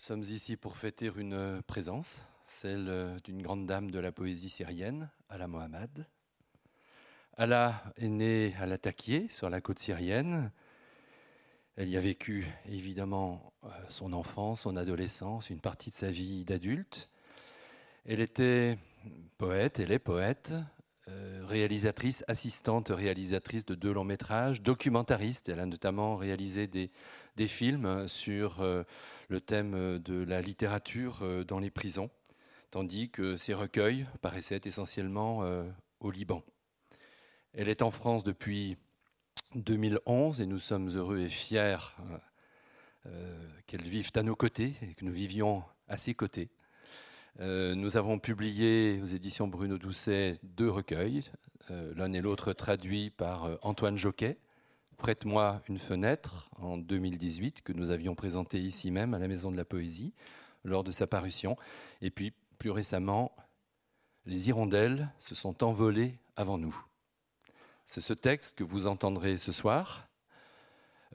sommes ici pour fêter une présence, celle d'une grande dame de la poésie syrienne, Ala Mohamed. Ala est née à Latakié, sur la côte syrienne. Elle y a vécu évidemment euh, son enfance, son adolescence, une partie de sa vie d'adulte. Elle était poète, elle est poète, euh, réalisatrice, assistante réalisatrice de deux longs métrages, documentariste. Elle a notamment réalisé des, films sur euh, le thème de la littérature euh, dans les prisons, tandis que ses recueils paraissaient essentiellement au Liban. Elle est en France depuis 2011 et nous sommes heureux et fiers qu'elle vive à nos côtés et que nous vivions à ses côtés. Euh, nous avons publié aux éditions Bruno Doucet deux recueils, euh, l'un et l'autre traduits par euh, Antoine Joquet. Prête-moi une fenêtre en 2018 que nous avions présenté ici même à la Maison de la Poésie lors de sa parution. Et puis plus récemment, Les hirondelles se sont envolées avant nous. C'est ce texte que vous entendrez ce soir.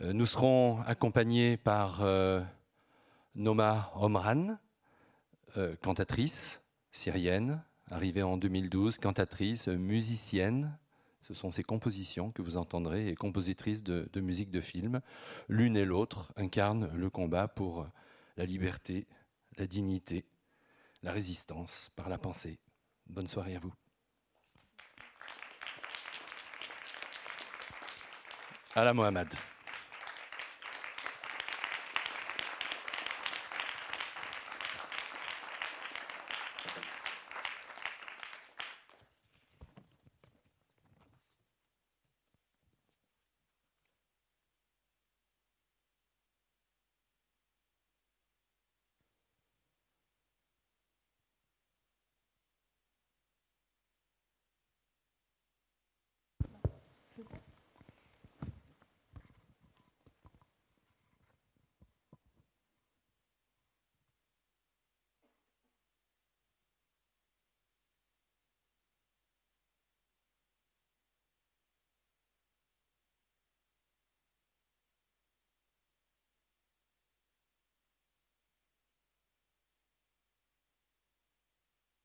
Nous serons accompagnés par Noma Omran, euh, cantatrice syrienne, arrivée en 2012, cantatrice, musicienne. Ce sont ses compositions que vous entendrez et compositrice de, musique de film. L'une et l'autre incarnent le combat pour la liberté, la dignité, la résistance par la pensée. Bonne soirée à vous. Ala Mohamed.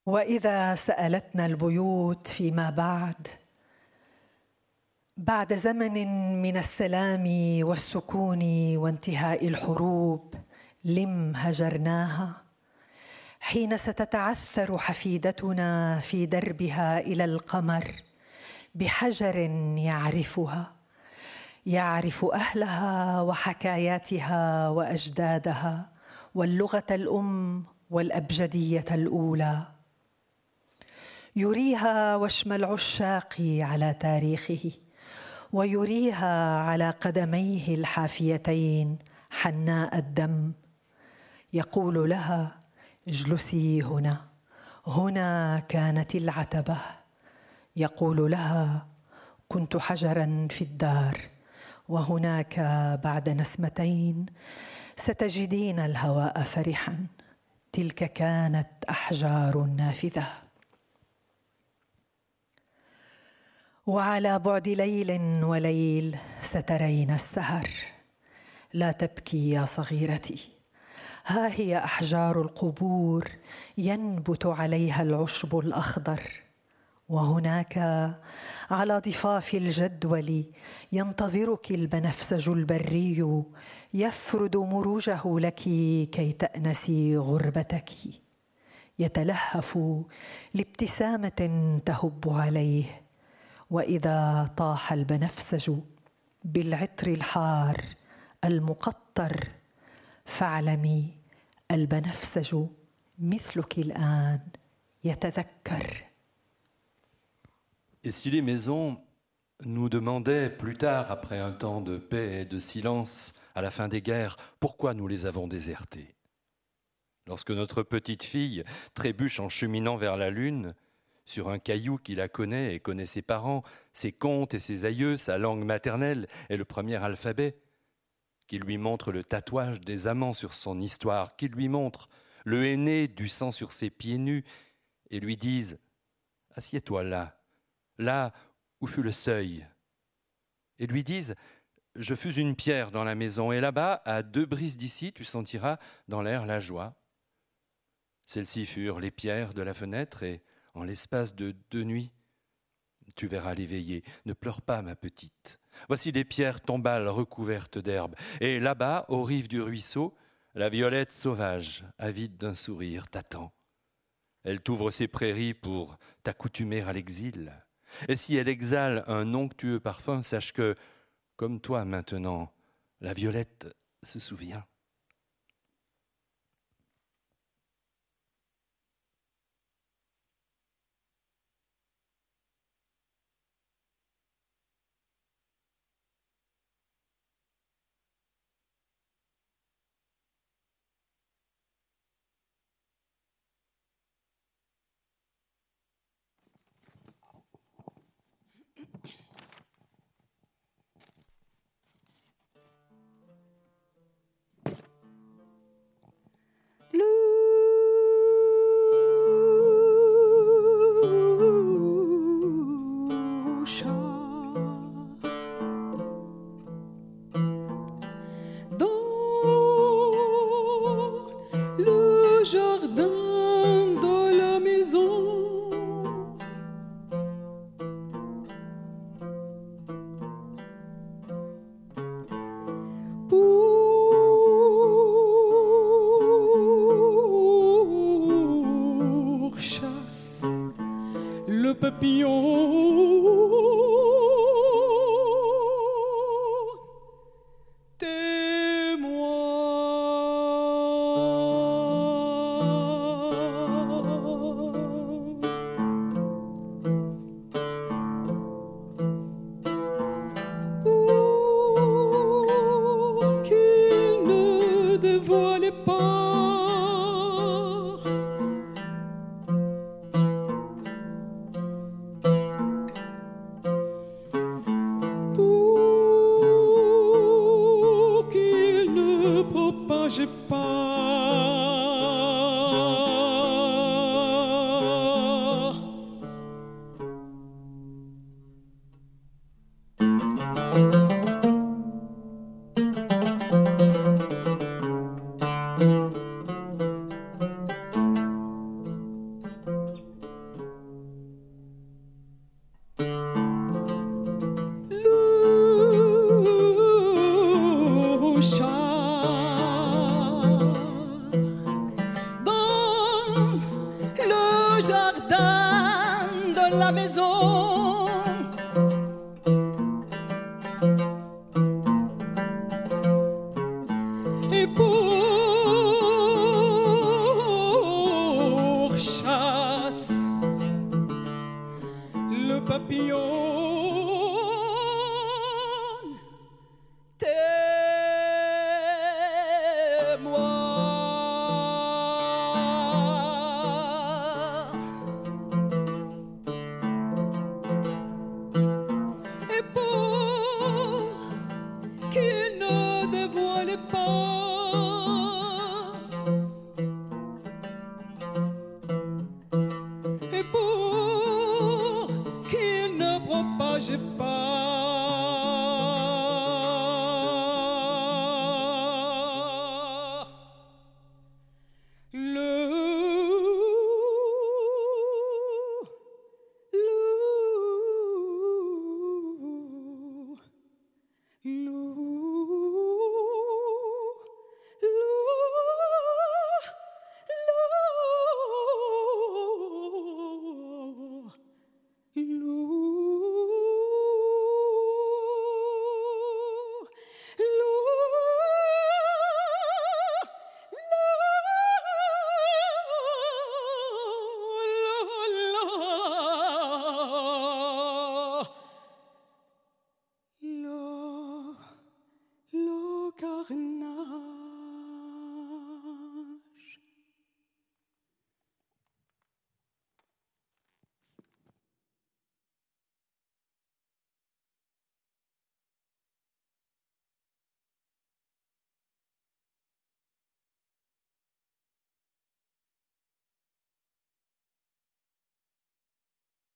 وإذا سألتنا البيوت فيما بعد بعد زمن من السلام والسكون وانتهاء الحروب لم هجرناها؟ حين ستتعثر حفيدتنا في دربها إلى القمر بحجر يعرفها يعرف أهلها وحكاياتها وأجدادها واللغة الأم والأبجدية الأولى. يريها وشم العشاق على تاريخه. ويريها على قدميه الحافيتين حناء الدم. يقول لها اجلسي هنا. هنا كانت العتبة. يقول لها كنت حجرا في الدار. وهناك بعد نسمتين ستجدين الهواء فرحا. تلك كانت أحجار نافذة. وعلى بعد ليل وليل سترين السهر. لا تبكي يا صغيرتي. ها هي أحجار القبور ينبت عليها العشب الأخضر. وهناك على ضفاف الجدول ينتظرك البنفسج البري يفرد مروجه لك كي تأنسي غربتك. يتلهف لابتسامة تهب عليه واذا طاح البنفسج بالعطر الحار المقطر فاعلمي البنفسج مثلك الان يتذكر Et si les maisons nous demandaient plus tard, après un temps de paix et de silence, à la fin des guerres, pourquoi nous les avons désertées Lorsque notre petite fille trébuche en cheminant vers la lune, sur un caillou qui la connaît et connaît ses parents, ses contes et ses aïeux, sa langue maternelle et le premier alphabet, qui lui montre le tatouage des amants sur son histoire, qui lui montre le aîné du sang sur ses pieds nus, et lui disent Assieds-toi là, là où fut le seuil, et lui disent je fus une pierre dans la maison, et là-bas, à deux brises d'ici, tu sentiras dans l'air la joie. Celles-ci furent les pierres de la fenêtre, et en l'espace de deux nuits, tu verras l'éveiller. Ne pleure pas, ma petite. Voici les pierres tombales recouvertes d'herbe. Et là-bas, aux rives du ruisseau, la violette sauvage, avide d'un sourire, t'attend. Elle t'ouvre ses prairies pour t'accoutumer à l'exil. Et si elle exhale un onctueux parfum, sache que, comme toi maintenant, la violette se souvient.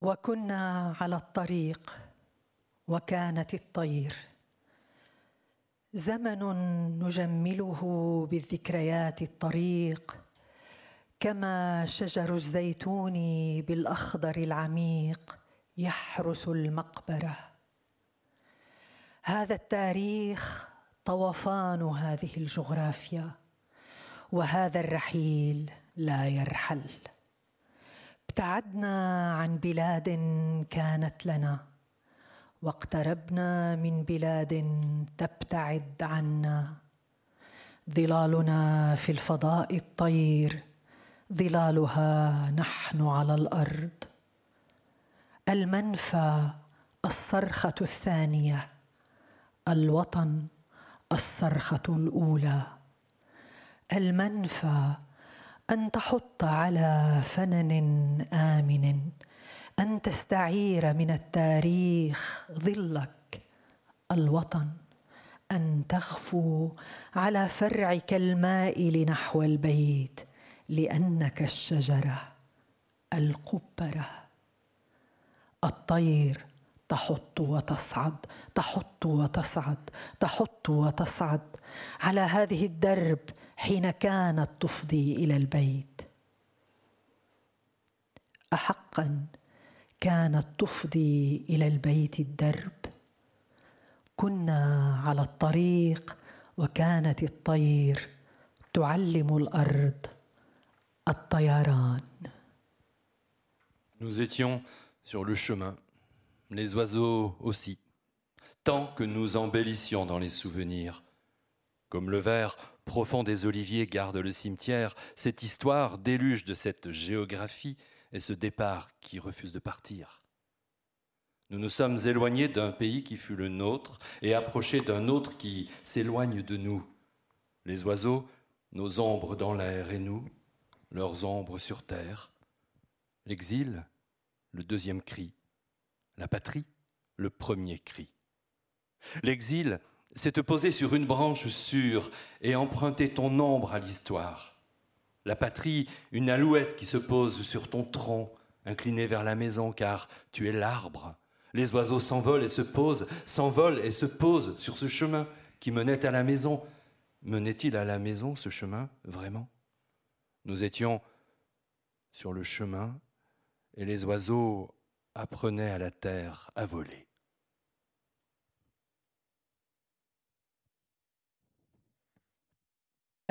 وكنا على الطريق وكانت الطير. زمن نجمله بالذكريات الطريق كما شجر الزيتون بالأخضر العميق يحرس المقبرة. هذا التاريخ طوفان هذه الجغرافيا وهذا الرحيل لا يرحل. ابتعدنا عن بلاد كانت لنا واقتربنا من بلاد تبتعد عنا. ظلالنا في الفضاء الطير ظلالها نحن على الأرض. المنفى الصرخة الثانية. الوطن الصرخة الأولى. المنفى أن تحط على فنن آمن أن تستعير من التاريخ ظلك الوطن أن تغفو على فرعك المائل نحو البيت لأنك الشجرة القبره الطير تحط وتصعد تحط وتصعد تحط وتصعد على هذه الدرب حين كانت تفضي إلى البيت احقا كانت تفضي إلى البيت الدرب كنا على الطريق وكانت الطير تعلم الأرض الطيران Nous étions sur le chemin, les oiseaux aussi, tant que nous embellissions dans les souvenirs. Comme le vert profond des oliviers garde le cimetière, cette histoire déluge de cette géographie et ce départ qui refuse de partir. Nous nous sommes éloignés d'un pays qui fut le nôtre et approchés d'un autre qui s'éloigne de nous. Les oiseaux, nos ombres dans l'air et nous, leurs ombres sur terre. L'exil, le deuxième cri. La patrie, le premier cri. L'exil, c'est te poser sur une branche sûre et emprunter ton ombre à l'histoire. La patrie, une alouette qui se pose sur ton tronc, incliné vers la maison, car tu es l'arbre. Les oiseaux s'envolent et se posent, s'envolent et se posent sur ce chemin qui menait à la maison. Menait-il à la maison ce chemin, vraiment? Nous étions sur le chemin et les oiseaux apprenaient à la terre à voler.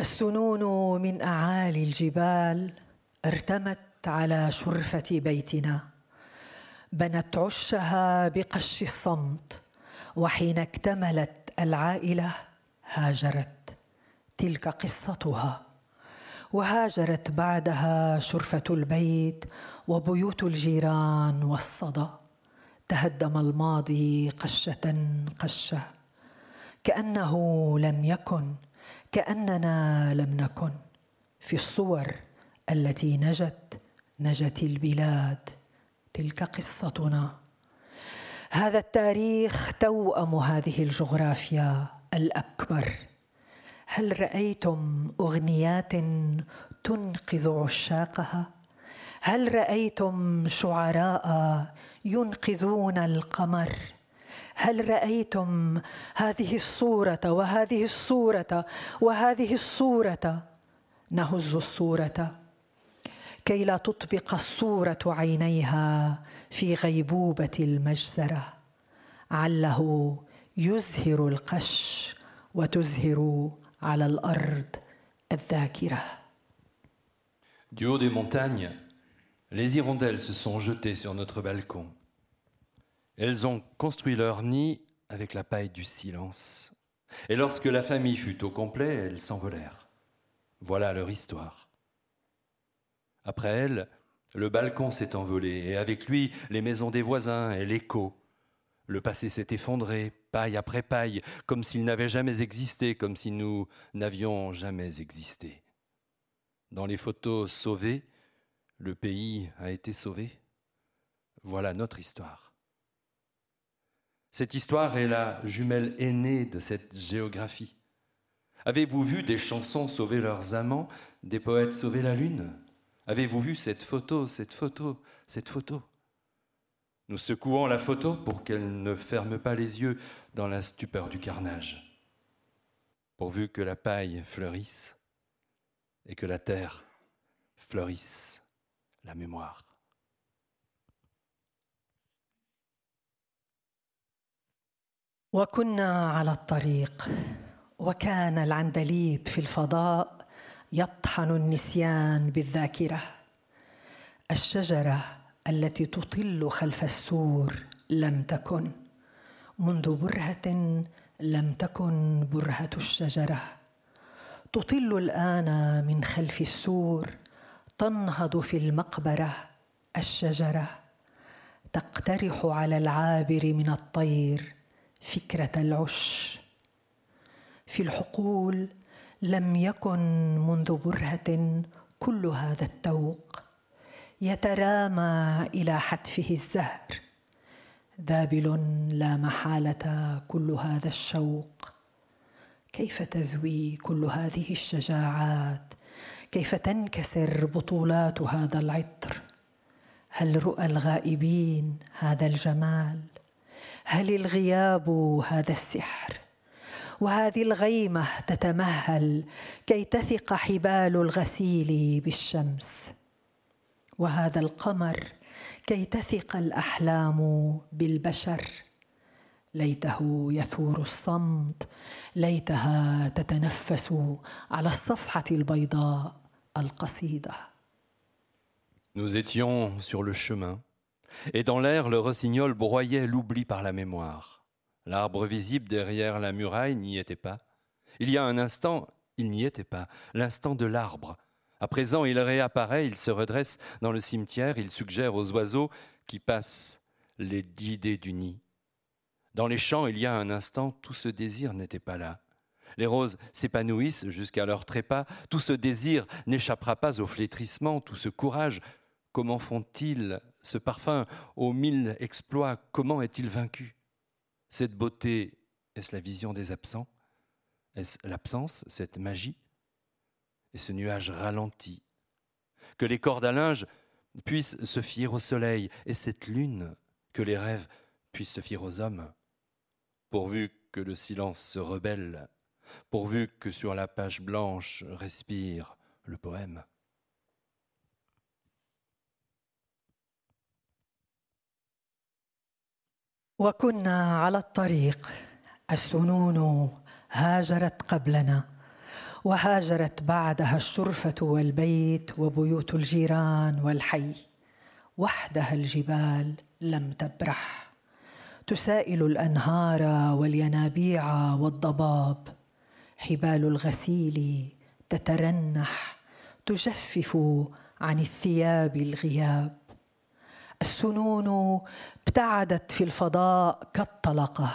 السنون من أعالي الجبال ارتمت على شرفة بيتنا. بنت عشها بقش الصمت وحين اكتملت العائلة هاجرت تلك قصتها. وهاجرت بعدها شرفة البيت وبيوت الجيران والصدى. تهدم الماضي قشة قشة كأنه لم يكن كأننا لم نكن في الصور التي نجت نجت البلاد تلك قصتنا هذا التاريخ توأم هذه الجغرافيا الأكبر هل رأيتم أغنيات تنقذ عشاقها؟ هل رأيتم شعراء ينقذون القمر؟ هل رأيتم هذه الصورة وهذه الصورة وهذه الصورة؟ نهز الصورة. كي لا تطبق الصورة عينيها في غيبوبة المجزرة. عله يزهر القش وتزهر على الأرض الذاكرة. Du haut des montagnes, les hirondelles se sont jetées sur notre balcon. Elles ont construit leur nid avec la paille du silence. Et lorsque la famille fut au complet, elles s'envolèrent. Voilà leur histoire. Après elles, le balcon s'est envolé, et avec lui les maisons des voisins et l'écho. Le passé s'est effondré, paille après paille, comme s'il n'avait jamais existé, comme si nous n'avions jamais existé. Dans les photos sauvées, le pays a été sauvé. Voilà notre histoire. Cette histoire est la jumelle aînée de cette géographie. Avez-vous vu des chansons sauver leurs amants, des poètes sauver la lune? Avez-vous vu cette photo, cette photo, cette photo? Nous secouons la photo pour qu'elle ne ferme pas les yeux dans la stupeur du carnage. pourvu que la paille fleurisse et que la terre fleurisse la mémoire. وكنا على الطريق وكان العندليب في الفضاء يطحن النسيان بالذاكرة. الشجرة التي تطل خلف السور لم تكن. منذ برهة لم تكن برهة الشجرة. تطل الآن من خلف السور تنهض في المقبرة الشجرة. تقترح على العابر من الطير فكرة العش. في الحقول لم يكن منذ برهة كل هذا التوق يترامى إلى حتفه الزهر. ذابل لا محالة كل هذا الشوق. كيف تذوي كل هذه الشجاعات؟ كيف تنكسر بطولات هذا العطر؟ هل رؤى الغائبين هذا الجمال؟ هل الغياب هذا السحر؟ وهذه الغيمة تتمهل كي تثق حبال الغسيل بالشمس. وهذا القمر كي تثق الأحلام بالبشر. ليته يثور الصمت ليتها تتنفس على الصفحة البيضاء القصيدة. Nous étions sur le chemin, et dans l'air, le rossignol broyait l'oubli par la mémoire. L'arbre visible derrière la muraille n'y était pas. Il y a un instant, il n'y était pas, l'instant de l'arbre. À présent, il réapparaît, il se redresse dans le cimetière, il suggère aux oiseaux qui passent les l'idée du nid. Dans les champs, il y a un instant, tout ce désir n'était pas là. Les roses s'épanouissent jusqu'à leur trépas, tout ce désir n'échappera pas au flétrissement, tout ce courage. Comment font-ils ce parfum aux mille exploits Comment est-il vaincu? Cette beauté, est-ce la vision des absents? Est-ce l'absence, cette magie? Et ce nuage ralenti? Que les cordes à linge puissent se fier au soleil, et cette lune, que les rêves puissent se fier aux hommes? Pourvu que le silence se rebelle, pourvu que sur la page blanche respire le poème. وكنا على الطريق. السنون هاجرت قبلنا وهاجرت بعدها الشرفة والبيت وبيوت الجيران والحي. وحدها الجبال لم تبرح. تسائل الأنهار والينابيع والضباب. حبال الغسيل تترنح تجفف عن الثياب الغياب. السنون ابتعدت في الفضاء كالطلقة.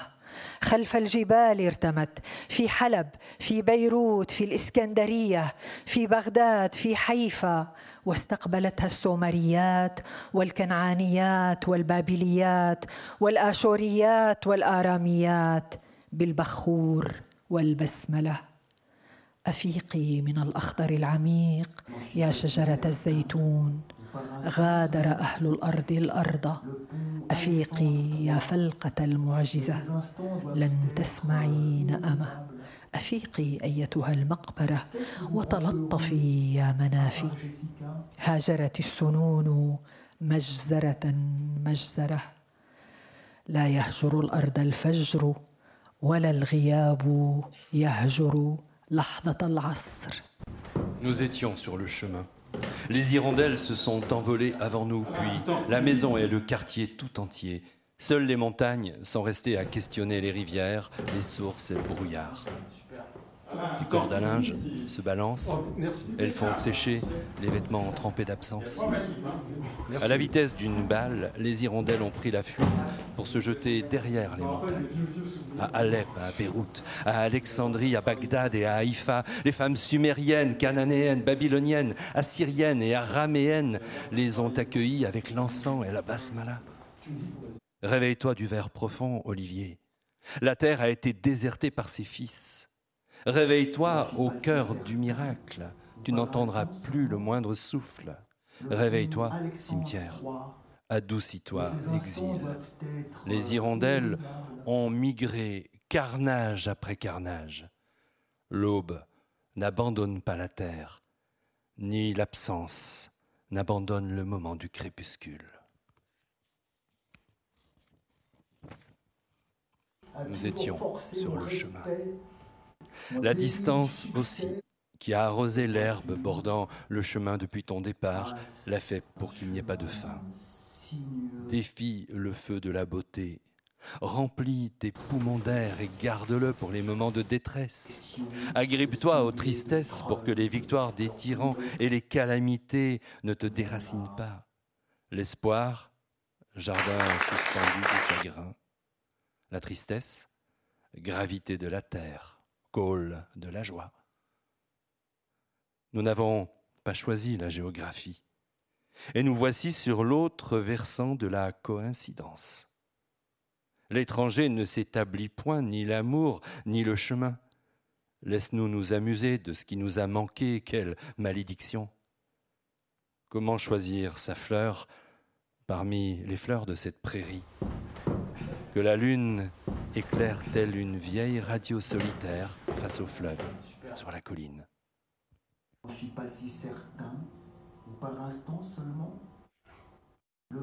خلف الجبال ارتمت في حلب في بيروت في الإسكندرية في بغداد في حيفا. واستقبلتها السومريات والكنعانيات والبابليات والآشوريات والآراميات بالبخور والبسملة. أفيقي من الأخضر العميق يا شجرة الزيتون. غادر أهل الأرض الأرض. أفيقي يا فلقة المعجزة. لن تسمعين نأمة أفيقي أيتها المقبرة. وتلطفي يا منافي. هاجرت السنون مجزرة مجزرة. لا يهجر الأرض الفجر ولا الغياب يهجر لحظة العصر. Nous étions sur le chemin. Les hirondelles se sont envolées avant nous, puis la maison et le quartier tout entier. Seules les montagnes sont restées à questionner les rivières, les sources et le brouillard. Les cordes à linge se balancent, elles font sécher les vêtements trempés d'absence. À la vitesse d'une balle, les hirondelles ont pris la fuite pour se jeter derrière les montagnes. À Alep, à Beyrouth, à Alexandrie, à Bagdad et à Haïfa, les femmes sumériennes, cananéennes, babyloniennes, assyriennes et araméennes les ont accueillies avec l'encens et la basmala. Réveille-toi du verre profond, Olivier. La terre a été désertée par ses fils. Réveille-toi au cœur du miracle. Tu n'entendras plus le moindre souffle. Réveille-toi, cimetière. Adoucis-toi, exil. Les hirondelles ont migré carnage après carnage. L'aube n'abandonne pas la terre, ni l'absence n'abandonne le moment du crépuscule. Nous étions sur le chemin. La distance aussi, qui a arrosé l'herbe bordant le chemin depuis ton départ, l'a fait pour qu'il n'y ait pas de faim. Défie le feu de la beauté. Remplis tes poumons d'air et garde-le pour les moments de détresse. Agrippe-toi aux tristesses pour que les victoires des tyrans et les calamités ne te déracinent pas. L'espoir, jardin suspendu du chagrin. La tristesse, gravité de la terre, col de la joie. Nous n'avons pas choisi la géographie. Et nous voici sur l'autre versant de la coïncidence. L'étranger ne s'établit point ni l'amour ni le chemin. Laisse-nous nous amuser de ce qui nous a manqué, quelle malédiction. Comment choisir sa fleur parmi les fleurs de cette prairie? Que la lune éclaire telle une vieille radio solitaire face au fleuve, sur la colline. Je ne suis pas si certain, ou par instant seulement. Le...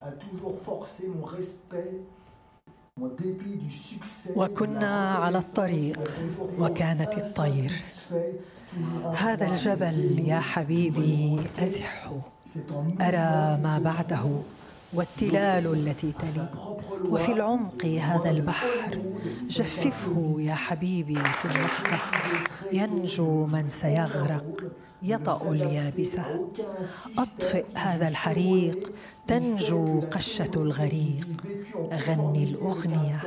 a toujours forcé mon respect وكنا على الطريق وكانت الطير. هذا الجبل يا حبيبي أزح. أرى ما بعده والتلال التي تلي. وفي العمق هذا البحر جففه يا حبيبي في اللحظة. ينجو من سيغرق. يطأ اليابسة أطفئ هذا الحريق تنجو قشة الغريق. غني الأغنية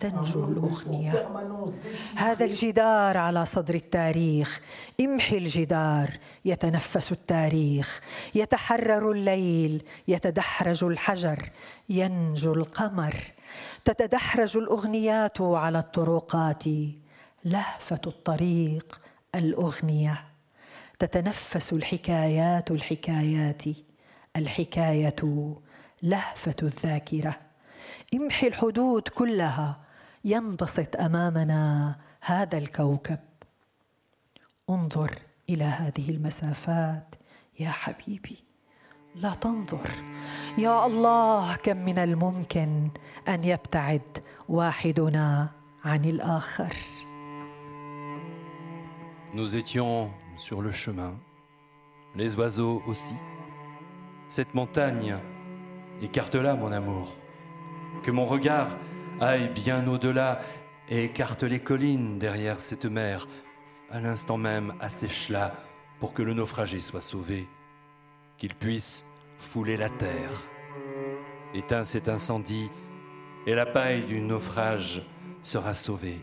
تنجو الأغنية. هذا الجدار على صدر التاريخ. امحي الجدار يتنفس التاريخ. يتحرر الليل يتدحرج الحجر. ينجو القمر. تتدحرج الأغنيات على الطرقات. لهفة الطريق الأغنية. تتنفس الحكايات الحكايات. الحكاية لهفة الذاكرة. امحي الحدود كلها ينبسط أمامنا هذا الكوكب. انظر إلى هذه المسافات يا حبيبي. لا تنظر. يا الله كم من الممكن أن يبتعد واحدنا عن الآخر. Nous étions sur le chemin, les oiseaux aussi. Cette montagne, écarte-la, mon amour. Que mon regard aille bien au-delà et écarte les collines derrière cette mer. À l'instant même, assèche-la pour que le naufragé soit sauvé, qu'il puisse fouler la terre. Éteins cet incendie et la paille du naufrage sera sauvée.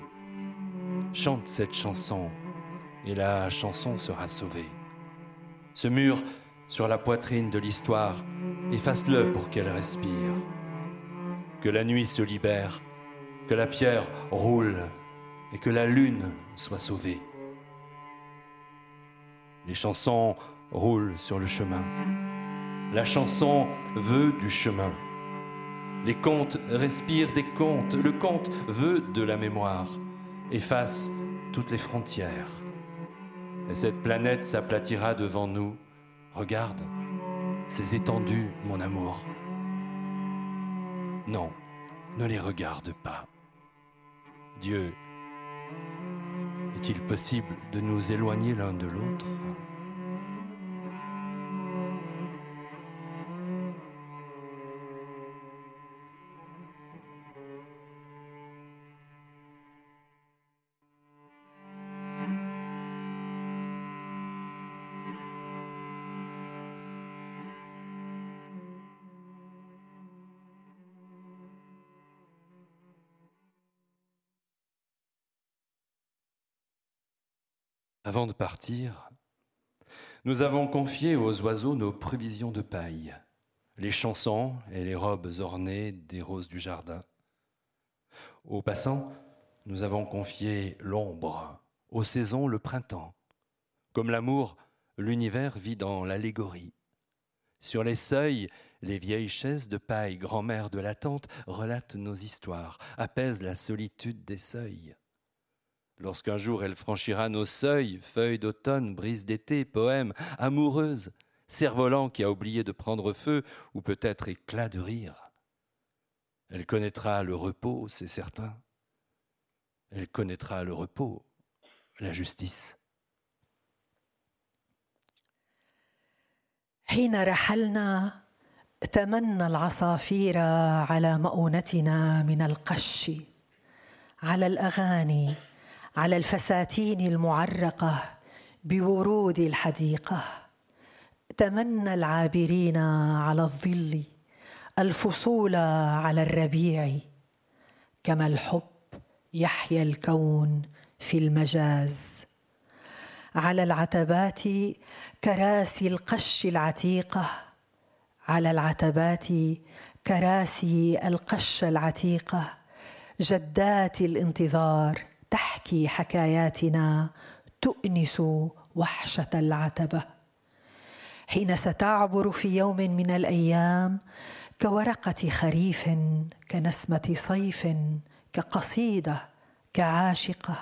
Chante cette chanson et la chanson sera sauvée. Ce mur sur la poitrine de l'histoire, efface-le pour qu'elle respire. Que la nuit se libère, que la pierre roule et que la lune soit sauvée. Les chansons roulent sur le chemin. La chanson veut du chemin. Les contes respirent des contes. Le conte veut de la mémoire. Efface toutes les frontières. Et cette planète s'aplatira devant nous Regarde ces étendues, mon amour. Non, ne les regarde pas. Dieu, est-il possible de nous éloigner l'un de l'autre? Avant de partir, nous avons confié aux oiseaux nos prévisions de paille, les chansons et les robes ornées des roses du jardin. Aux passants, nous avons confié l'ombre, aux saisons le printemps. Comme l'amour, l'univers vit dans l'allégorie. Sur les seuils, les vieilles chaises de paille, grand-mère de la relatent nos histoires, apaisent la solitude des seuils. Lorsqu'un jour elle franchira nos seuils, feuilles d'automne, brise d'été, poèmes, amoureuse, cerf-volant qui a oublié de prendre feu, ou peut-être éclat de rire. Elle connaîtra le repos, c'est certain. Elle connaîtra le repos, la justice. حين رحلنا تمنى العصافير على مؤونتنا من القش على الاغاني على الفساتين المعرقة بورود الحديقة. تمنى العابرين على الظل الفصول على الربيع كما الحب يحيا الكون في المجاز. على العتبات كراسي القش العتيقة على العتبات كراسي القش العتيقة جدات الانتظار تحكي حكاياتنا تؤنس وحشة العتبة. حين ستعبر في يوم من الأيام كورقة خريف كنسمة صيف كقصيدة كعاشقة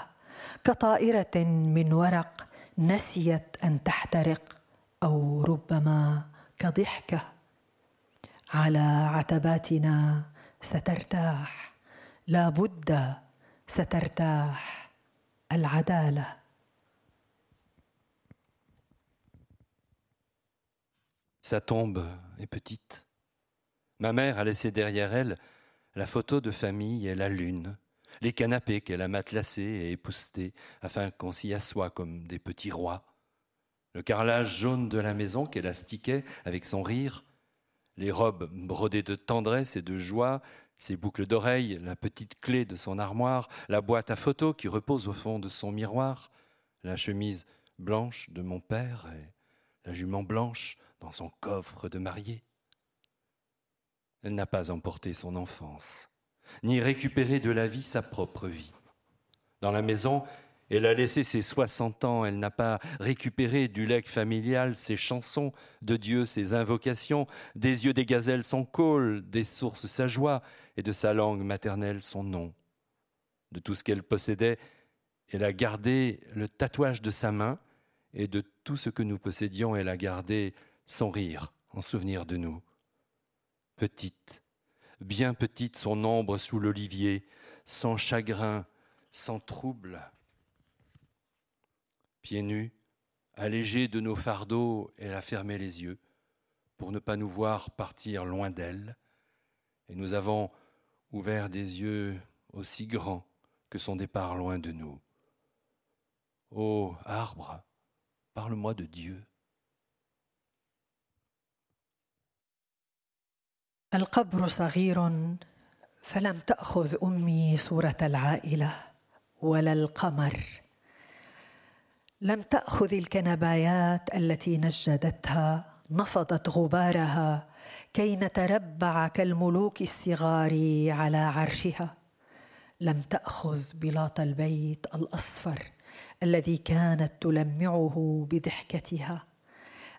كطائرة من ورق نسيت أن تحترق أو ربما كضحكة. على عتباتنا سترتاح. لا بد سترتاح العداله Sa tombe est petite. Ma mère a laissé derrière elle la photo de famille et la lune, les canapés qu'elle a matelassés et époussetés afin qu'on s'y assoie comme des petits rois, le carrelage jaune de la maison qu'elle astiquait avec son rire, les robes brodées de tendresse et de joie, ses boucles d'oreilles, la petite clé de son armoire, la boîte à photos qui repose au fond de son miroir, la chemise blanche de mon père et la jument blanche dans son coffre de mariée. Elle n'a pas emporté son enfance, ni récupéré de la vie sa propre vie. Dans la maison, elle a laissé ses 60 ans, elle n'a pas récupéré du legs familial ses chansons, de Dieu ses invocations, des yeux des gazelles son col, des sources sa joie, et de sa langue maternelle son nom. De tout ce qu'elle possédait, elle a gardé le tatouage de sa main, et de tout ce que nous possédions, elle a gardé son rire en souvenir de nous. Petite, bien petite, son ombre sous l'olivier, sans chagrin, sans trouble Pieds nus, allégée de nos fardeaux, elle a fermé les yeux pour ne pas nous voir partir loin d'elle, et nous avons ouvert des yeux aussi grands que son départ loin de nous. Ô arbre, parle-moi de Dieu. القبر صغير فلم تاخذ امي صوره العائله ولا القمر لم تأخذ الكنبايات التي نجدتها نفضت غبارها كي نتربع كالملوك الصغار على عرشها. لم تأخذ بلاط البيت الأصفر الذي كانت تلمعه بضحكتها.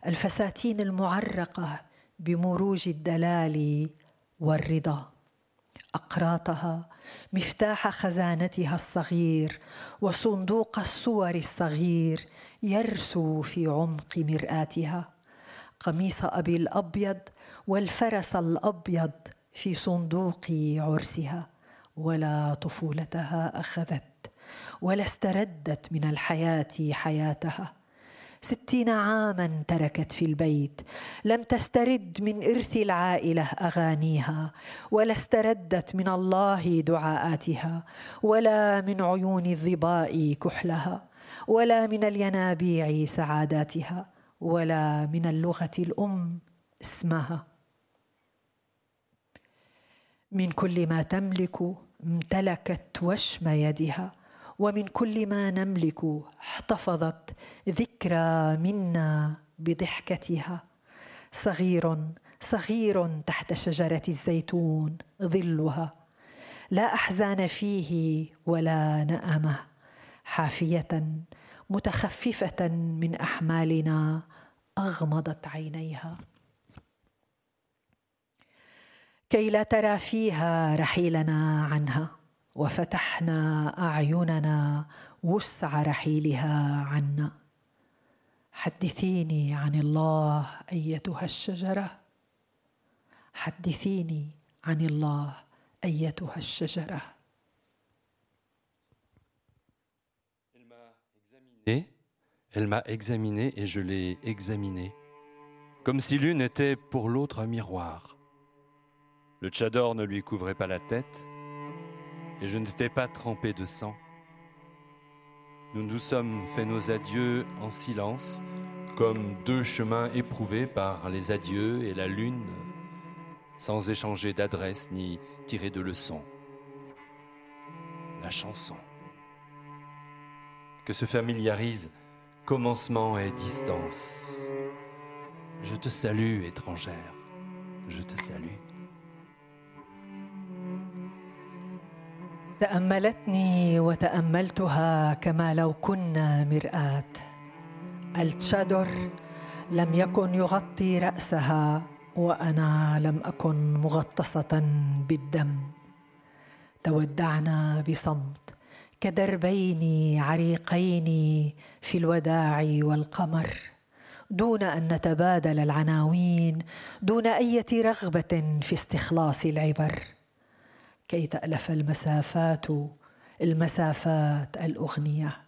الفساتين المعرقة بمروج الدلال والرضا. أقراطها مفتاح خزانتها الصغير وصندوق الصور الصغير يرسو في عمق مرآتها. قميص أبي الأبيض والفرس الأبيض في صندوق عرسها. ولا طفولتها أخذت ولا استردت من الحياة حياتها. ستين عاما تركت في البيت. لم تسترد من إرث العائلة أغانيها ولا استردت من الله دعاءاتها ولا من عيون الظباء كحلها ولا من الينابيع سعاداتها ولا من اللغة الأم اسمها. من كل ما تملك امتلكت وشم يدها. ومن كل ما نملك احتفظت ذكرى منا بضحكتها. صغير صغير تحت شجرة الزيتون ظلها. لا أحزان فيه ولا نأمة. حافية متخففة من أحمالنا أغمضت عينيها. كي لا ترى فيها رحيلنا عنها. وفتحنا اعيننا وسع رحيلها عنا حدثيني عن الله ايتها الشجره حدثيني عن الله ايتها الشجره Et elle m'a examiné et je l'ai examinée, comme si l'une était pour l'autre un miroir. Le tchador ne lui couvrait pas la tête, et je n'étais pas trempé de sang. Nous nous sommes fait nos adieux en silence, comme deux chemins éprouvés par les adieux et la lune, sans échanger d'adresse ni tirer de leçons. La chanson que se familiarise commencement et distance. Je te salue, étrangère, je te salue. تأملتني وتأملتها كما لو كنا مرآة. التشادر لم يكن يغطي رأسها وأنا لم أكن مغطسة بالدم. تودعنا بصمت كدربين عريقين في الوداع والقمر. دون أن نتبادل العناوين دون إيه رغبة في استخلاص العبر. كي تألف المسافات المسافات الأغنية.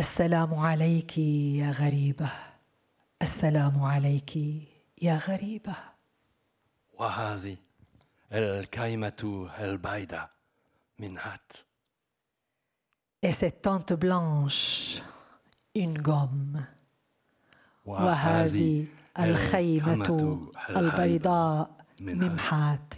السلام عليك يا غريبة. السلام عليك يا غريبة. وهذه الكايمة البيضاء من هات. Et cette tente blanche, une gomme. وهذه الخيمة البيضاء ممحات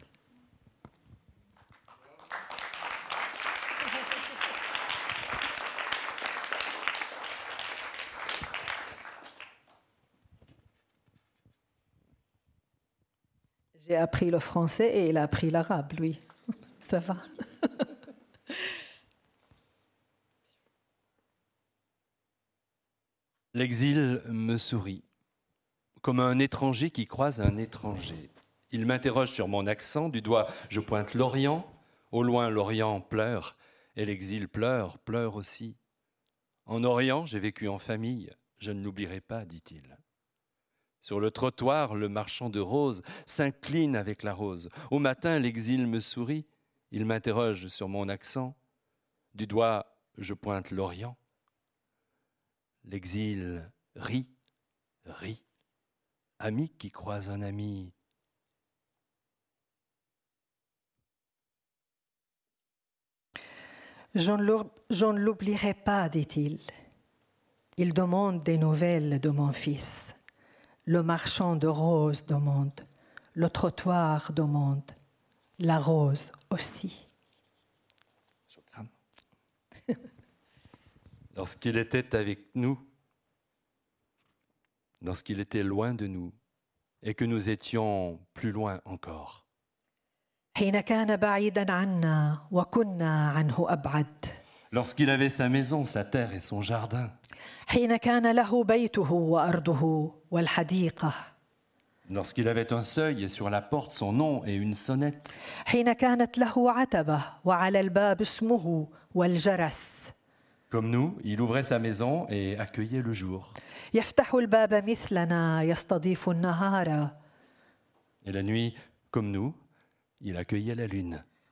J'ai appris le français et il a appris l'arabe, lui. Ça va. L'exil me sourit, comme un étranger qui croise un étranger. Il m'interroge sur mon accent, du doigt je pointe l'Orient, au loin l'Orient pleure, et l'exil pleure, pleure aussi. En Orient, j'ai vécu en famille, je ne l'oublierai pas, dit-il. Sur le trottoir, le marchand de roses s'incline avec la rose. Au matin, l'exil me sourit, il m'interroge sur mon accent, du doigt je pointe l'Orient. L'exil rit, rit. Ami qui croise un ami. Je ne l'oublierai pas, dit-il. Il demande des nouvelles de mon fils. Le marchand de roses demande. Le trottoir demande. La rose aussi. Lorsqu'il était avec nous, lorsqu'il était loin de nous, et que nous étions plus loin encore. حين كان بعيدا عنا وكنا عنه ابعد lorsqu'il avait sa maison, sa terre et son jardin. Lorsqu'il avait un seuil et sur la porte son nom et une sonnette. Comme nous, il ouvrait sa maison et accueillait le jour. Et la nuit, comme nous, il accueillait la lune.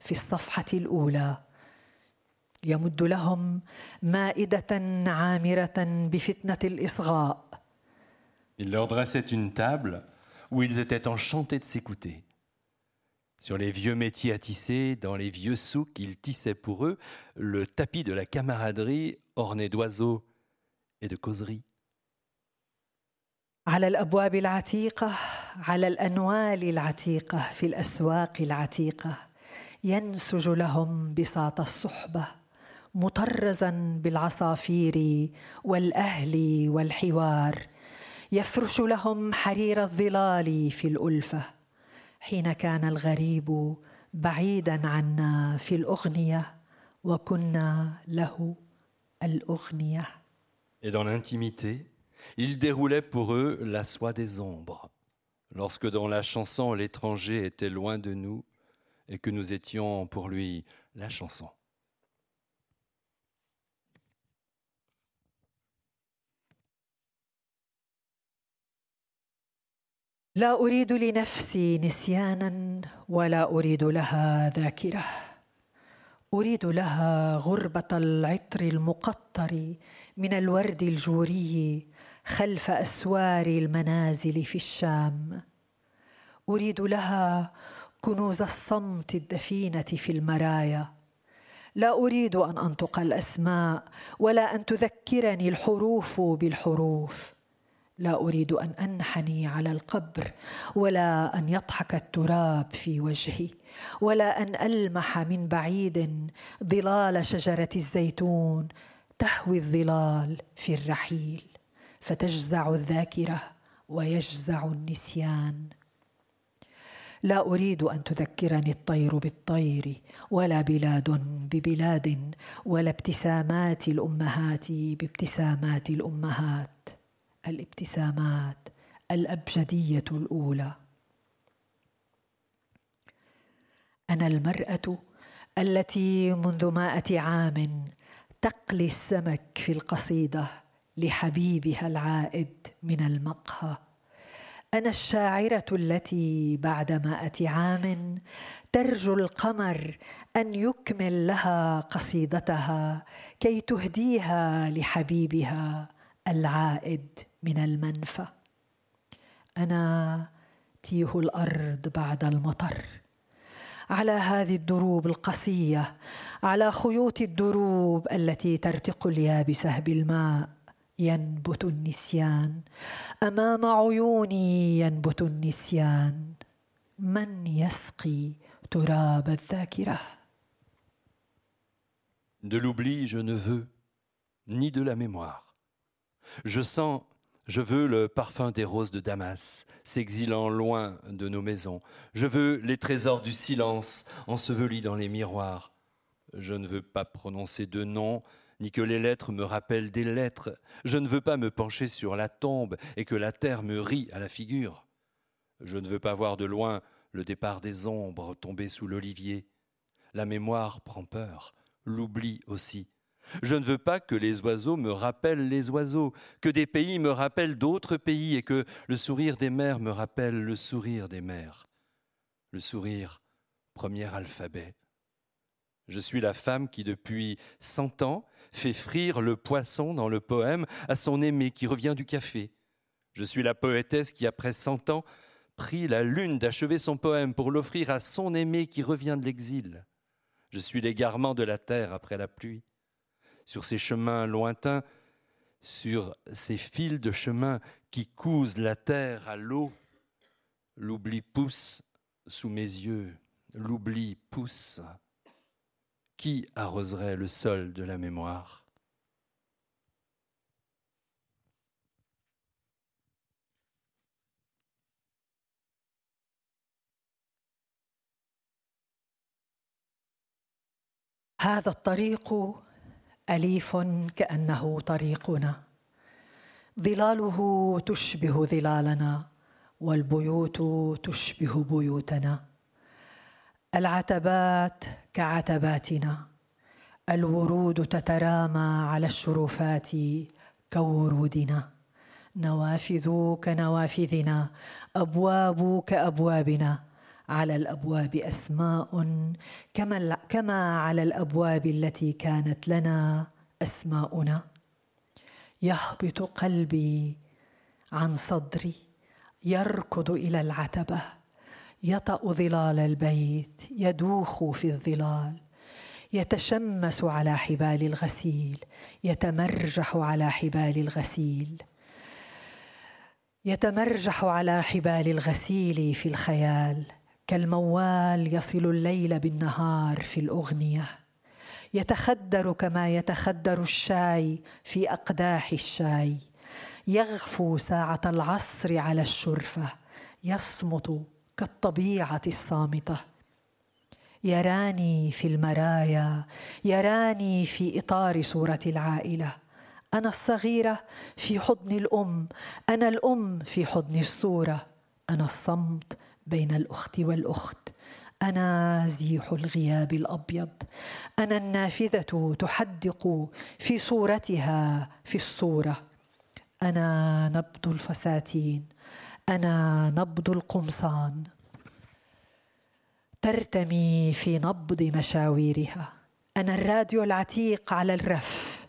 في الصفحة الأولى يمد لهم مائدة عامرة بفتنة الإصغاء Il leur dressait une table où ils étaient enchantés de s'écouter. Sur les vieux métiers à tisser, dans les vieux souks, il tissait pour eux le tapis de la camaraderie orné d'oiseaux et de causeries. على الأبواب العتيقة على الانوال العتيقه في الاسواق العتيقه ينسج لهم بساط الصحبة مطرزا بالعصافير والأهل والحوار. يفرش لهم حرير الظلال في الألفة. حين كان الغريب بعيدا عنا في الأغنية وكنا له الأغنية. Et dans l'intimité, il déroulait pour eux la soie des ombres. Lorsque dans la chanson l'étranger était loin de nous et que nous étions pour lui la chanson. لا أريد لنفسي نسيانا ولا أريد لها ذاكرة أريد لها غربة العطر المقطر من الورد الجوري خلف أسوار المنازل في الشام أريد لها كنوز الصمت الدفينة في المرايا. لا أريد أن أنطق الأسماء ولا أن تذكرني الحروف بالحروف. لا أريد أن أنحني على القبر ولا أن يضحك التراب في وجهي ولا أن ألمح من بعيد ظلال شجرة الزيتون تهوي الظلال في الرحيل. فتجزع الذاكرة ويجزع النسيان. لا أريد أن تذكرني الطير بالطير ولا بلاد ببلاد ولا ابتسامات الأمهات بابتسامات الأمهات. الابتسامات الأبجدية الأولى. أنا المرأة التي منذ مائة عام تقلي السمك في القصيدة لحبيبها العائد من المقهى. أنا الشاعرة التي بعد مائة عام ترجو القمر أن يكمل لها قصيدتها كي تهديها لحبيبها العائد من المنفى. أنا تيه الأرض بعد المطر. على هذه الدروب القسيه على خيوط الدروب التي ترتق اليابسة بالماء ينبت النسيان امام عيوني ينبت النسيان من يسقي تراب الذاكره De l'oubli, je ne veux, ni de la mémoire. Je sens, je veux le parfum des roses de Damas, s'exilant loin de nos maisons. Je veux les trésors du silence, ensevelis dans les miroirs. Je ne veux pas prononcer de nom, ni que les lettres me rappellent des lettres. Je ne veux pas me pencher sur la tombe et que la terre me rit à la figure. Je ne veux pas voir de loin le départ des ombres tomber sous l'olivier. La mémoire prend peur, l'oubli aussi. Je ne veux pas que les oiseaux me rappellent les oiseaux, que des pays me rappellent d'autres pays et que le sourire des mères me rappelle le sourire des mères. Le sourire, premier alphabet. Je suis la femme qui, depuis cent ans, fait frire le poisson dans le poème à son aimé qui revient du café. Je suis la poétesse qui, après cent ans, prie la lune d'achever son poème pour l'offrir à son aimé qui revient de l'exil. Je suis l'égarement de la terre après la pluie sur ces chemins lointains, sur ces fils de chemin qui cousent la terre à l'eau. L'oubli pousse sous mes yeux, l'oubli pousse. Qui arroserait le sol de la mémoire? هذا الطريق أليف كأنه طريقنا. ظلاله تشبه ظلالنا والبيوت تشبه بيوتنا. العتبات كعتباتنا. الورود تترامى على الشرفات كورودنا. نوافذ كنوافذنا أبواب كأبوابنا. على الأبواب أسماء كما كما على الأبواب التي كانت لنا أسماؤنا. يهبط قلبي عن صدري يركض إلى العتبة. يطأ ظلال البيت يدوخ في الظلال. يتشمس على حبال الغسيل يتمرجح على حبال الغسيل. يتمرجح على حبال الغسيل في الخيال. كالموال يصل الليل بالنهار في الأغنية. يتخدر كما يتخدر الشاي في أقداح الشاي. يغفو ساعة العصر على الشرفة. يصمت كالطبيعة الصامتة. يراني في المرايا يراني في إطار صورة العائلة. أنا الصغيرة في حضن الأم أنا الأم في حضن الصورة. أنا الصمت بين الأخت والأخت. أنا زيح الغياب الأبيض. أنا النافذة تحدق في صورتها في الصورة. أنا نبض الفساتين. أنا نبض القمصان. ترتمي في نبض مشاويرها. أنا الراديو العتيق على الرف.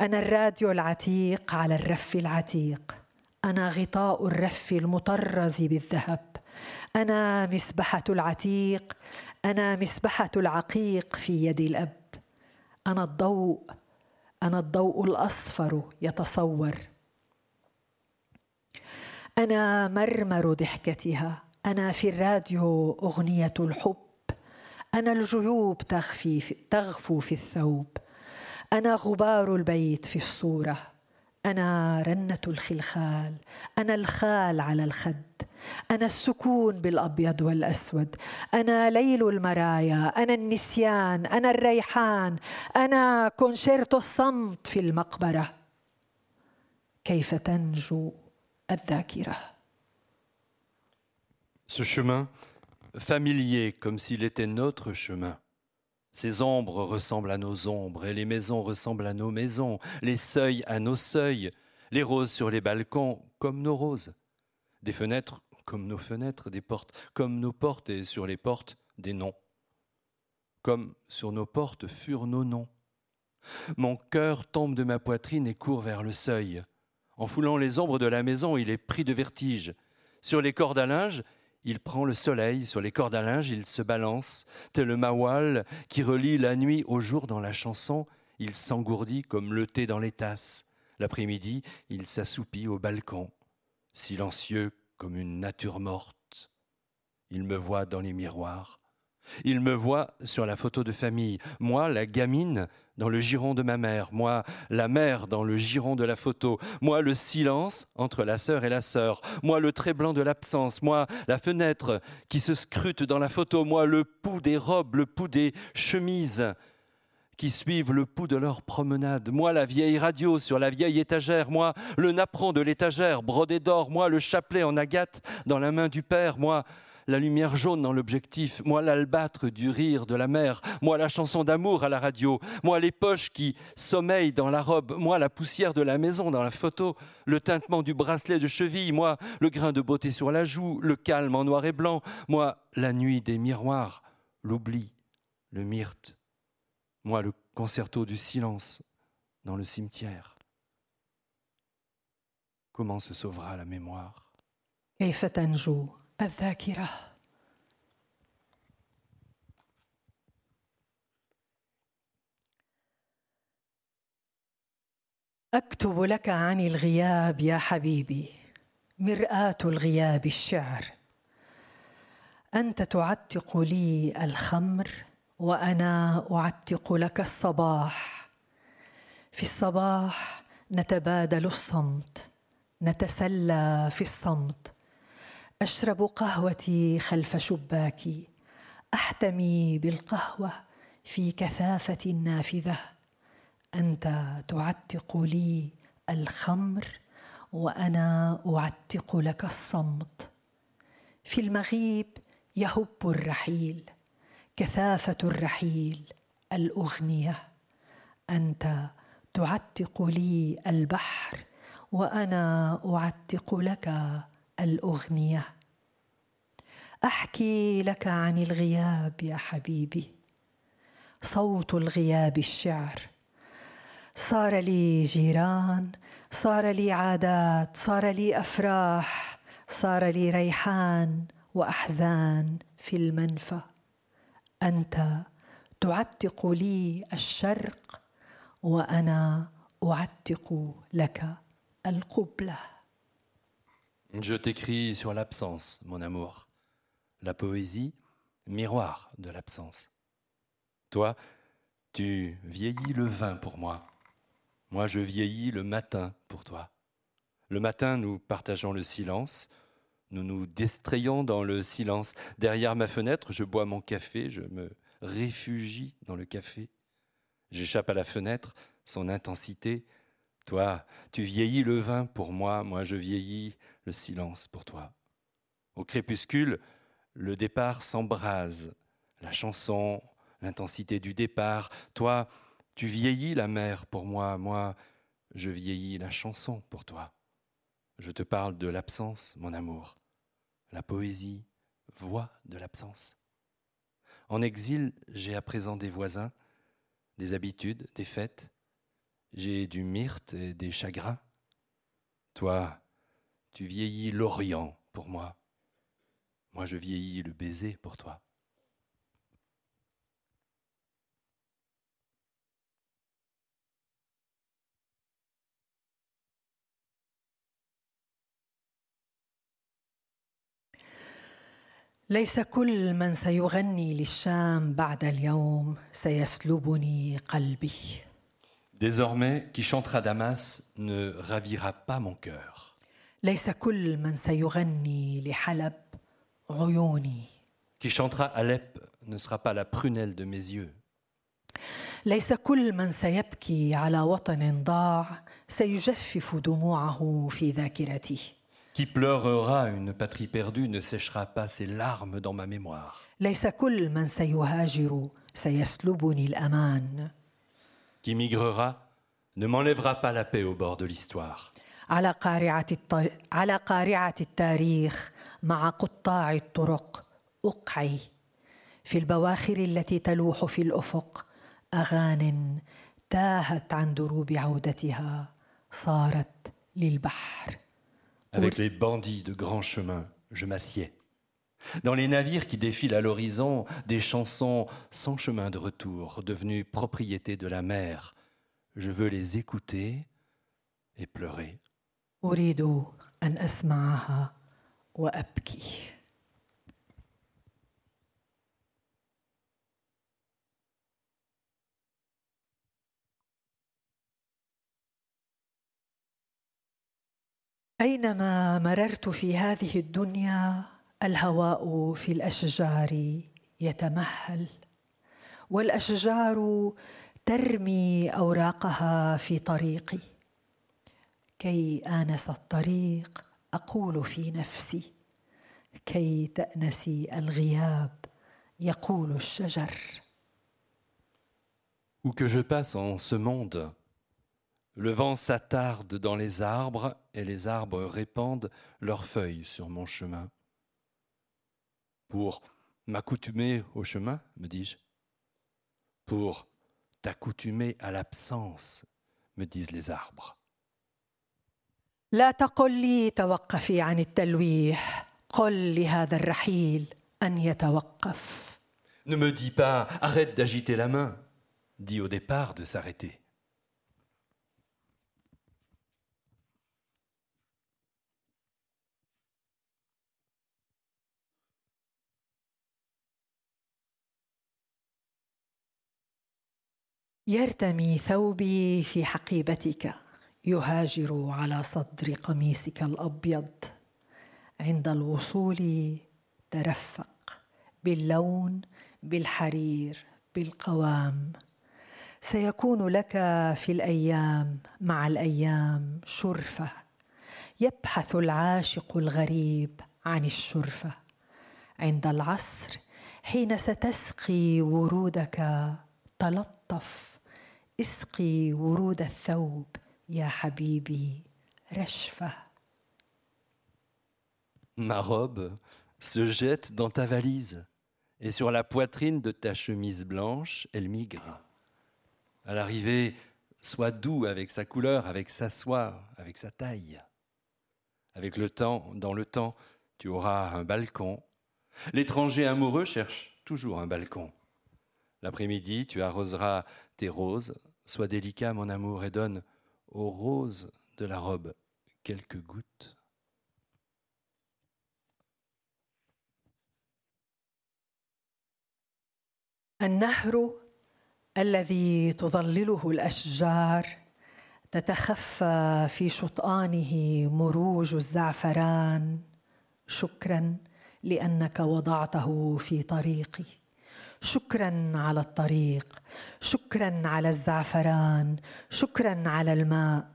أنا الراديو العتيق على الرف العتيق. أنا غطاء الرف المطرز بالذهب. أنا مسبحة العتيق. أنا مسبحة العقيق في يد الأب. أنا الضوء. أنا الضوء الأصفر يتصور. أنا مرمر ضحكتها. أنا في الراديو أغنية الحب. أنا الجيوب تغفي في تغفو في الثوب. أنا غبار البيت في الصورة. أنا رنة الخلخال. أنا الخال على الخد. أنا السكون بالأبيض والأسود. أنا ليل المرايا. أنا النسيان. أنا الريحان. أنا كونشيرتو الصمت في المقبرة. كيف تنجو Ce chemin, familier comme s'il était notre chemin. Ces ombres ressemblent à nos ombres et les maisons ressemblent à nos maisons, les seuils à nos seuils, les roses sur les balcons comme nos roses, des fenêtres comme nos fenêtres, des portes comme nos portes et sur les portes des noms, comme sur nos portes furent nos noms. Mon cœur tombe de ma poitrine et court vers le seuil. En foulant les ombres de la maison, il est pris de vertige. Sur les cordes à linge, il prend le soleil, sur les cordes à linge, il se balance, tel le mawal qui relie la nuit au jour dans la chanson, il s'engourdit comme le thé dans les tasses. L'après-midi, il s'assoupit au balcon, silencieux comme une nature morte. Il me voit dans les miroirs. Il me voit sur la photo de famille, moi, la gamine, dans le giron de ma mère, moi, la mère dans le giron de la photo, moi, le silence entre la sœur et la sœur, moi, le trait blanc de l'absence, moi, la fenêtre qui se scrute dans la photo, moi, le pouls des robes, le pouls des chemises qui suivent le pouls de leur promenade, moi, la vieille radio sur la vieille étagère, moi, le napperon de l'étagère brodé d'or, moi, le chapelet en agate dans la main du père, moi, la lumière jaune dans l'objectif, moi l'albâtre du rire de la mer, moi la chanson d'amour à la radio, moi les poches qui sommeillent dans la robe, moi la poussière de la maison dans la photo, le tintement du bracelet de cheville, moi le grain de beauté sur la joue, le calme en noir et blanc, moi la nuit des miroirs, l'oubli, le myrte, moi le concerto du silence dans le cimetière. Comment se sauvera la mémoire كيف تنجو الذاكرة. أكتب لك عن الغياب يا حبيبي مرآة الغياب الشعر. أنت تعتق لي الخمر وأنا أعتق لك الصباح. في الصباح نتبادل الصمت نتسلى في الصمت. أشرب قهوتي خلف شباكي. أحتمي بالقهوة في كثافة النافذه أنت تعتق لي الخمر وأنا أعتق لك الصمت. في المغيب يهب الرحيل كثافة الرحيل الأغنية. أنت تعتق لي البحر وأنا أعتق لك الأغنية. أحكي لك عن الغياب يا حبيبي. صوت الغياب الشعر. صار لي جيران صار لي عادات صار لي أفراح صار لي ريحان وأحزان في المنفى. أنت تعتق لي الشرق وأنا أعتق لك القبلة. Je t'écris sur l'absence, mon amour. La poésie, miroir de l'absence. Toi, tu vieillis le vin pour moi. Moi, je vieillis le matin pour toi. Le matin, nous partageons le silence. Nous nous distrayons dans le silence. Derrière ma fenêtre, je bois mon café, je me réfugie dans le café. J'échappe à la fenêtre, son intensité. Toi, tu vieillis le vin pour moi, moi je vieillis le silence pour toi. Au crépuscule, le départ s'embrase, la chanson, l'intensité du départ. Toi, tu vieillis la mer pour moi, moi, je vieillis la chanson pour toi. Je te parle de l'absence, mon amour. La poésie, voix de l'absence. En exil, j'ai à présent des voisins, des habitudes, des fêtes. J'ai du myrte et des chagrins. Toi, tu vieillis l'Orient pour moi. Moi, je vieillis le baiser pour toi. ليس كل من سيغني للشام بعد اليوم سيسلبني قلبي Désormais, qui chantera Damas ne ravira pas mon cœur. ليس كل من سيغني لحلب عيوني Qui chantera Alep ne sera pas la prunelle de mes yeux. ليس كل من سيبكي على وطن ضاع سيجفف دموعه في ذاكرتي Qui pleurera une patrie perdue ne séchera pas ses larmes dans ma mémoire. ليس كل من سيهاجر سيسلبني الامان Qui migrera ne m'enlèvera pas la paix au bord de l'histoire. على قارعة الط... على قارعة التاريخ مع قطاع الطرق أقعي في البواخر التي تلوح في الأفق أغان تاهت عن دروب عودتها صارت للبحر Avec les bandits de grands chemins, je m'assieds. Dans les navires qui défilent à l'horizon, des chansons sans chemin de retour, devenues propriété de la mer, je veux les écouter et pleurer. أريد أن أسمعها وأبكي أينما مررت في هذه الدنيا الهواء في الأشجار يتمهل والأشجار ترمي أوراقها في طريقي كي آنس الطريق أقول في نفسي كي تأنسي الغياب يقول الشجر Où que je passe en ce monde, le vent s'attarde dans les arbres et les arbres répandent leurs feuilles sur mon chemin. Pour m'accoutumer au chemin, me dis-je. Pour t'accoutumer à l'absence, me disent les arbres. لا تقل لي توقفي عن التلويح قل لهذا الرحيل أن يتوقف Ne me dis pas arrête d'agiter la main, dis au départ de s'arrêter. يرتمي ثوبي في حقيبتك. يهاجر على صدر قميصك الأبيض. عند الوصول ترفق باللون بالحرير بالقوام. سيكون لك في الأيام مع الأيام شرفة. يبحث العاشق الغريب عن الشرفة. عند العصر حين ستسقي ورودك تلطف. اسقي ورود الثوب يا حبيبي رشفه Ma robe se jette dans ta valise et sur la poitrine de ta chemise blanche, elle migre. À l'arrivée, sois doux avec sa couleur, avec sa soie, avec sa taille. Avec le temps, dans le temps, tu auras un balcon. L'étranger amoureux cherche toujours un balcon. L'après-midi, tu arroseras tes roses. Sois délicat, mon amour, et donne aux roses de la robe quelques gouttes. النهر الذي تظلله الأشجار تتخفى في شطآنه مروج الزعفران شكرا لأنك وضعته في طريقي شكرا على الطريق شكرا على الزعفران شكرا على الماء.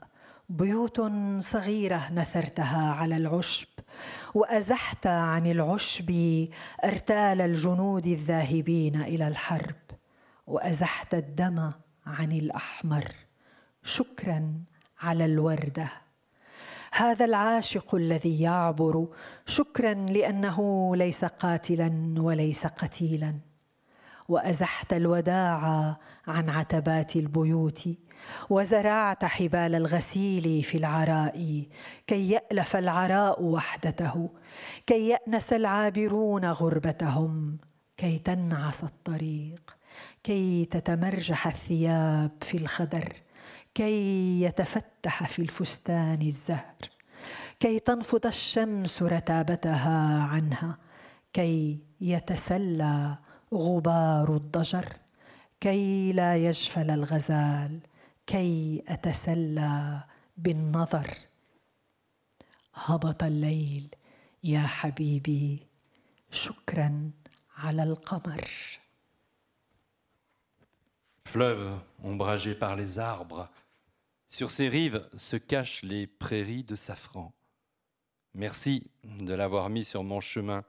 بيوت صغيرة نثرتها على العشب وأزحت عن العشب أرتال الجنود الذاهبين إلى الحرب وأزحت الدم عن الأحمر. شكرا على الوردة. هذا العاشق الذي يعبر شكرا لأنه ليس قاتلا وليس قتيلا. وأزحت الوداع عن عتبات البيوت وزرعت حبال الغسيل في العراء. كي يألف العراء وحدته كي يأنس العابرون غربتهم كي تنعس الطريق كي تتمرجح الثياب في الخدر كي يتفتح في الفستان الزهر كي تنفض الشمس رتابتها عنها كي يتسلى غبار الضجر كي لا يجفل الغزال كي اتسلى بالنظر هبط الليل يا حبيبي شكرا على القمر Fleuve ombragé par les arbres, sur ses rives se cachent les prairies de safran. Merci de l'avoir mis sur mon chemin.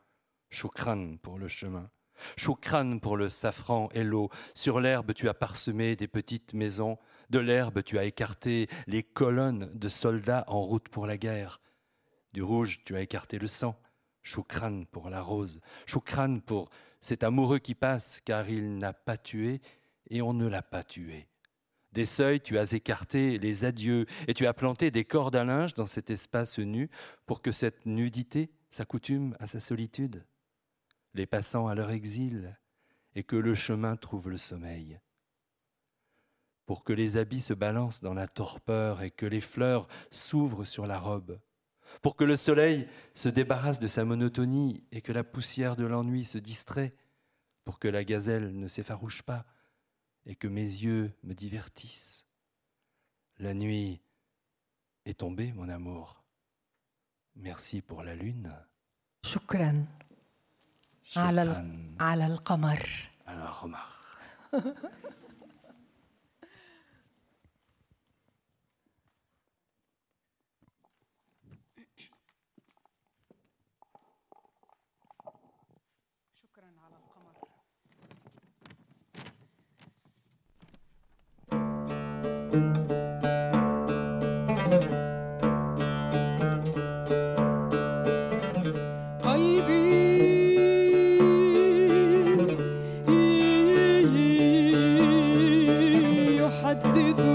Choukran pour le chemin. Choukran pour le safran et l'eau. Sur l'herbe, tu as parsemé des petites maisons. De l'herbe, tu as écarté les colonnes de soldats en route pour la guerre. Du rouge, tu as écarté le sang. Choukran pour la rose. Choukran pour cet amoureux qui passe, car il n'a pas tué et on ne l'a pas tué. Des seuils, tu as écarté les adieux et tu as planté des cordes à linge dans cet espace nu pour que cette nudité s'accoutume à sa solitude, les passants à leur exil, et que le chemin trouve le sommeil. Pour que les habits se balancent dans la torpeur et que les fleurs s'ouvrent sur la robe, pour que le soleil se débarrasse de sa monotonie et que la poussière de l'ennui se distrait, pour que la gazelle ne s'effarouche pas et que mes yeux me divertissent. La nuit est tombée, mon amour. Merci pour la lune. على ال- على القمر على القمر. this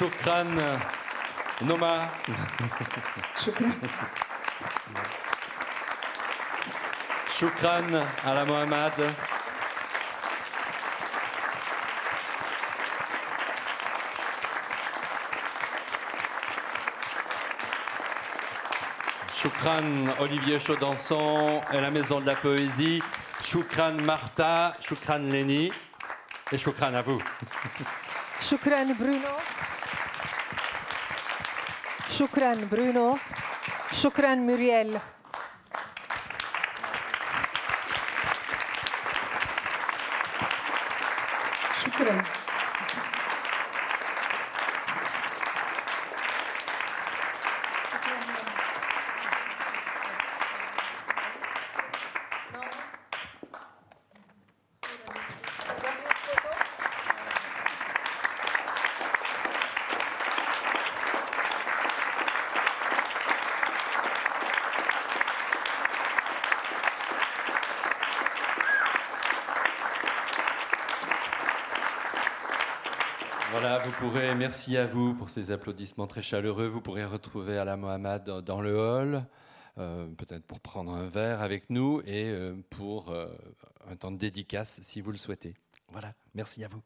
Shokran Noma. Shokran. Shukran à la Mohamed. Choukran Olivier Chaudanson et la Maison de la Poésie. Choukran Martha, Choukran Lenny et Choukran à vous. Choukran Bruno. شكرا برونو. شكرا موريال merci à vous pour ces applaudissements très chaleureux. Vous pourrez retrouver Ala Mohamed dans le hall, euh, peut-être pour prendre un verre avec nous et euh, pour euh, un temps de dédicace si vous le souhaitez. Voilà, merci à vous.